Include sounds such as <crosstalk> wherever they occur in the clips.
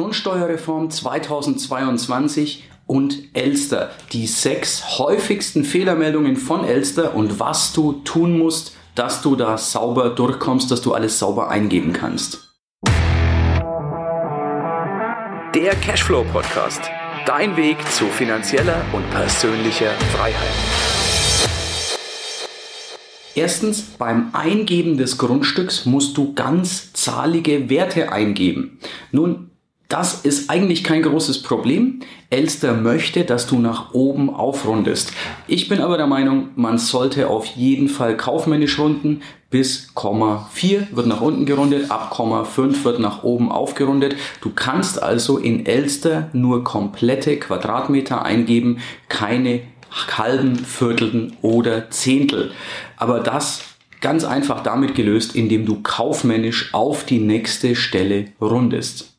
Grundsteuerreform 2022 und Elster. Die sechs häufigsten Fehlermeldungen von Elster und was du tun musst, dass du da sauber durchkommst, dass du alles sauber eingeben kannst. Der Cashflow Podcast. Dein Weg zu finanzieller und persönlicher Freiheit. Erstens, beim Eingeben des Grundstücks musst du ganz zahlige Werte eingeben. Nun, das ist eigentlich kein großes Problem. Elster möchte, dass du nach oben aufrundest. Ich bin aber der Meinung, man sollte auf jeden Fall kaufmännisch runden. Bis Komma 4 wird nach unten gerundet, ab Komma 5 wird nach oben aufgerundet. Du kannst also in Elster nur komplette Quadratmeter eingeben, keine halben, Viertelten oder Zehntel. Aber das ganz einfach damit gelöst, indem du kaufmännisch auf die nächste Stelle rundest.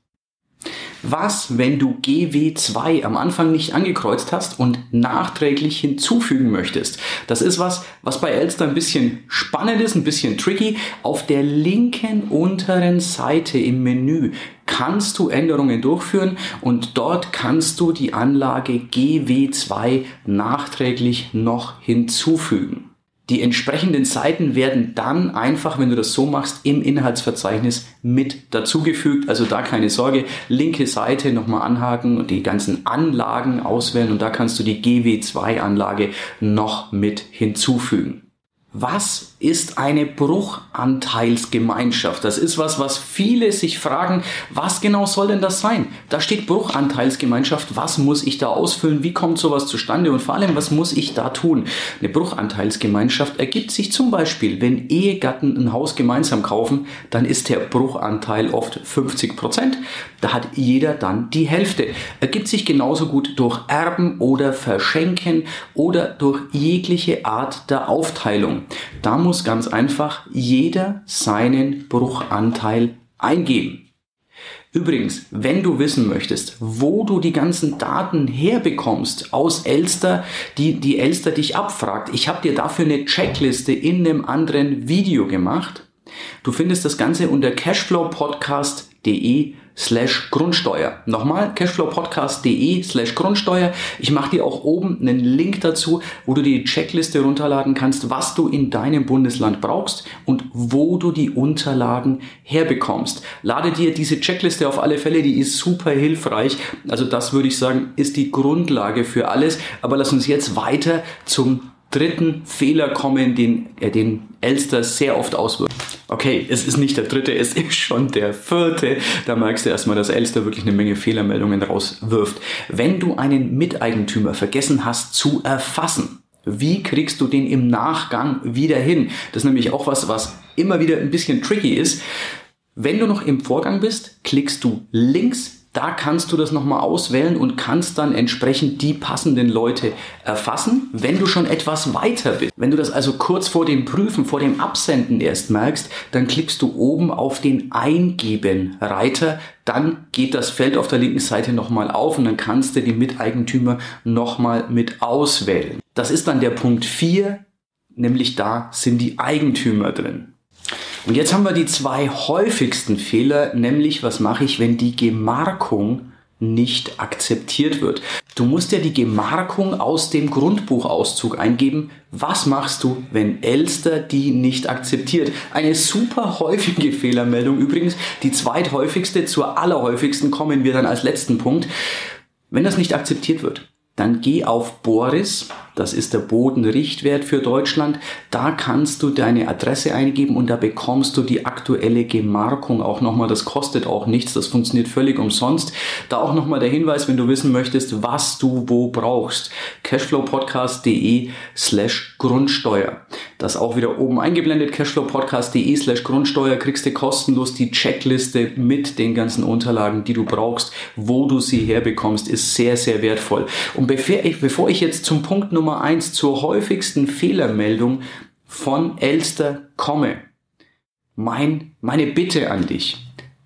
Was, wenn du GW2 am Anfang nicht angekreuzt hast und nachträglich hinzufügen möchtest? Das ist was, was bei Elster ein bisschen spannend ist, ein bisschen tricky. Auf der linken unteren Seite im Menü kannst du Änderungen durchführen und dort kannst du die Anlage GW2 nachträglich noch hinzufügen. Die entsprechenden Seiten werden dann einfach, wenn du das so machst, im Inhaltsverzeichnis mit dazugefügt. Also da keine Sorge, linke Seite nochmal anhaken und die ganzen Anlagen auswählen und da kannst du die GW2-Anlage noch mit hinzufügen. Was ist eine Bruchanteilsgemeinschaft? Das ist was, was viele sich fragen, was genau soll denn das sein? Da steht Bruchanteilsgemeinschaft, was muss ich da ausfüllen? Wie kommt sowas zustande? Und vor allem, was muss ich da tun? Eine Bruchanteilsgemeinschaft ergibt sich zum Beispiel, wenn Ehegatten ein Haus gemeinsam kaufen, dann ist der Bruchanteil oft 50 Prozent. Da hat jeder dann die Hälfte. Ergibt sich genauso gut durch Erben oder Verschenken oder durch jegliche Art der Aufteilung. Da muss ganz einfach jeder seinen Bruchanteil eingeben. Übrigens, wenn du wissen möchtest, wo du die ganzen Daten herbekommst aus Elster, die die Elster dich abfragt, ich habe dir dafür eine Checkliste in einem anderen Video gemacht. Du findest das Ganze unter cashflowpodcast.de slash Grundsteuer. Nochmal, cashflowpodcast.de slash Grundsteuer. Ich mache dir auch oben einen Link dazu, wo du die Checkliste runterladen kannst, was du in deinem Bundesland brauchst und wo du die Unterlagen herbekommst. Lade dir diese Checkliste auf alle Fälle, die ist super hilfreich. Also das würde ich sagen, ist die Grundlage für alles. Aber lass uns jetzt weiter zum dritten Fehler kommen, den, äh, den Elster sehr oft auswirkt. Okay, es ist nicht der dritte, es <laughs> ist schon der vierte. Da merkst du erstmal, dass Elster wirklich eine Menge Fehlermeldungen rauswirft. Wenn du einen Miteigentümer vergessen hast zu erfassen, wie kriegst du den im Nachgang wieder hin? Das ist nämlich auch was, was immer wieder ein bisschen tricky ist. Wenn du noch im Vorgang bist, klickst du links da kannst du das nochmal auswählen und kannst dann entsprechend die passenden Leute erfassen, wenn du schon etwas weiter bist. Wenn du das also kurz vor dem Prüfen, vor dem Absenden erst merkst, dann klickst du oben auf den Eingeben-Reiter. Dann geht das Feld auf der linken Seite nochmal auf und dann kannst du die Miteigentümer nochmal mit auswählen. Das ist dann der Punkt 4, nämlich da sind die Eigentümer drin. Und jetzt haben wir die zwei häufigsten Fehler, nämlich was mache ich, wenn die Gemarkung nicht akzeptiert wird. Du musst ja die Gemarkung aus dem Grundbuchauszug eingeben. Was machst du, wenn Elster die nicht akzeptiert? Eine super häufige Fehlermeldung übrigens. Die zweithäufigste zur allerhäufigsten kommen wir dann als letzten Punkt. Wenn das nicht akzeptiert wird, dann geh auf Boris, das ist der Bodenrichtwert für Deutschland. Da kannst du deine Adresse eingeben und da bekommst du die aktuelle Gemarkung auch nochmal. Das kostet auch nichts, das funktioniert völlig umsonst. Da auch nochmal der Hinweis, wenn du wissen möchtest, was du wo brauchst. cashflowpodcast.de slash Grundsteuer. Das auch wieder oben eingeblendet, cashflowpodcast.de slash Grundsteuer, kriegst du kostenlos die Checkliste mit den ganzen Unterlagen, die du brauchst, wo du sie herbekommst, ist sehr, sehr wertvoll. Und bevor ich, bevor ich jetzt zum Punkt Nummer eins zur häufigsten Fehlermeldung von Elster komme, mein, meine Bitte an dich,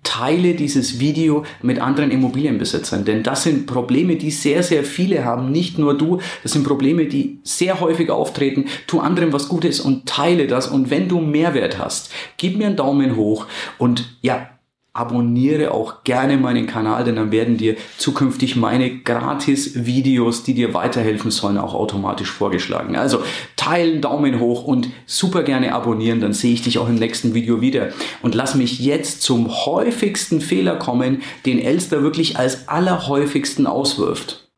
teile dieses Video mit anderen Immobilienbesitzern, denn das sind Probleme, die sehr, sehr viele haben, nicht nur du, das sind Probleme, die sehr häufig auftreten. Tu anderen was Gutes und teile das. Und wenn du Mehrwert hast, gib mir einen Daumen hoch. Und ja, abonniere auch gerne meinen Kanal, denn dann werden dir zukünftig meine Gratis-Videos, die dir weiterhelfen sollen, auch automatisch vorgeschlagen. Also teilen, Daumen hoch und super gerne abonnieren, dann sehe ich dich auch im nächsten Video wieder. Und lass mich jetzt zum häufigsten Fehler kommen, den Elster wirklich als allerhäufigsten auswirft.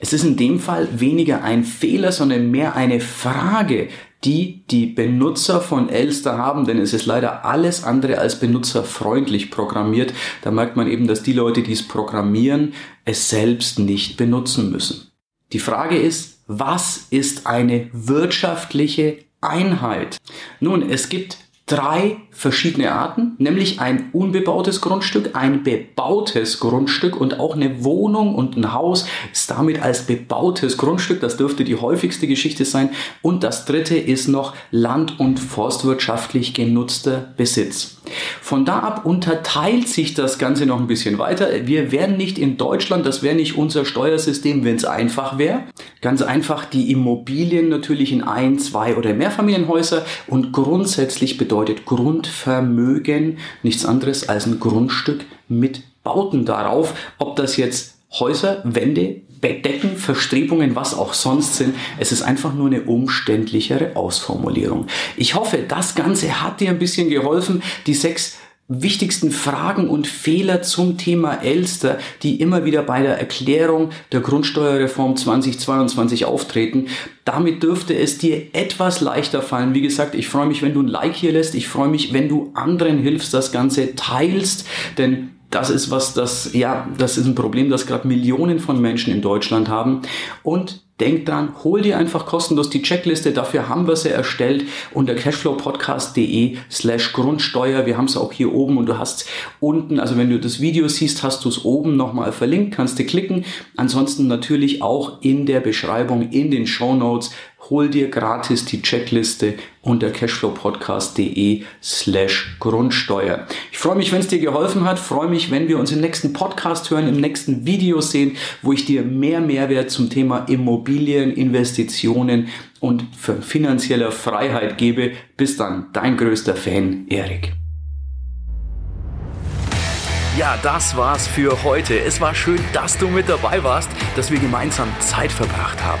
Es ist in dem Fall weniger ein Fehler, sondern mehr eine Frage, die die Benutzer von Elster haben, denn es ist leider alles andere als benutzerfreundlich programmiert. Da merkt man eben, dass die Leute, die es programmieren, es selbst nicht benutzen müssen. Die Frage ist, was ist eine wirtschaftliche Einheit? Nun, es gibt drei verschiedene Arten, nämlich ein unbebautes Grundstück, ein bebautes Grundstück und auch eine Wohnung und ein Haus ist damit als bebautes Grundstück. Das dürfte die häufigste Geschichte sein. Und das dritte ist noch land- und forstwirtschaftlich genutzter Besitz. Von da ab unterteilt sich das Ganze noch ein bisschen weiter. Wir wären nicht in Deutschland, das wäre nicht unser Steuersystem, wenn es einfach wäre. Ganz einfach die Immobilien natürlich in ein, zwei oder Mehrfamilienhäuser und grundsätzlich bedeutet Grundvermögen nichts anderes als ein Grundstück mit Bauten darauf, ob das jetzt Häuser, Wände, Bettdecken, Verstrebungen, was auch sonst sind. Es ist einfach nur eine umständlichere Ausformulierung. Ich hoffe, das Ganze hat dir ein bisschen geholfen. Die sechs wichtigsten Fragen und Fehler zum Thema Elster, die immer wieder bei der Erklärung der Grundsteuerreform 2022 auftreten. Damit dürfte es dir etwas leichter fallen. Wie gesagt, ich freue mich, wenn du ein Like hier lässt. Ich freue mich, wenn du anderen hilfst, das Ganze teilst, denn das ist was, das, ja, das ist ein Problem, das gerade Millionen von Menschen in Deutschland haben. Und denk dran, hol dir einfach kostenlos die Checkliste. Dafür haben wir sie erstellt unter cashflowpodcast.de slash Grundsteuer. Wir haben es auch hier oben und du hast unten, also wenn du das Video siehst, hast du es oben nochmal verlinkt, kannst du klicken. Ansonsten natürlich auch in der Beschreibung, in den Show Notes hol dir gratis die Checkliste unter cashflowpodcast.de slash Grundsteuer. Ich freue mich, wenn es dir geholfen hat, freue mich, wenn wir uns im nächsten Podcast hören, im nächsten Video sehen, wo ich dir mehr Mehrwert zum Thema Immobilien, Investitionen und finanzieller Freiheit gebe. Bis dann, dein größter Fan, Erik. Ja, das war's für heute. Es war schön, dass du mit dabei warst, dass wir gemeinsam Zeit verbracht haben.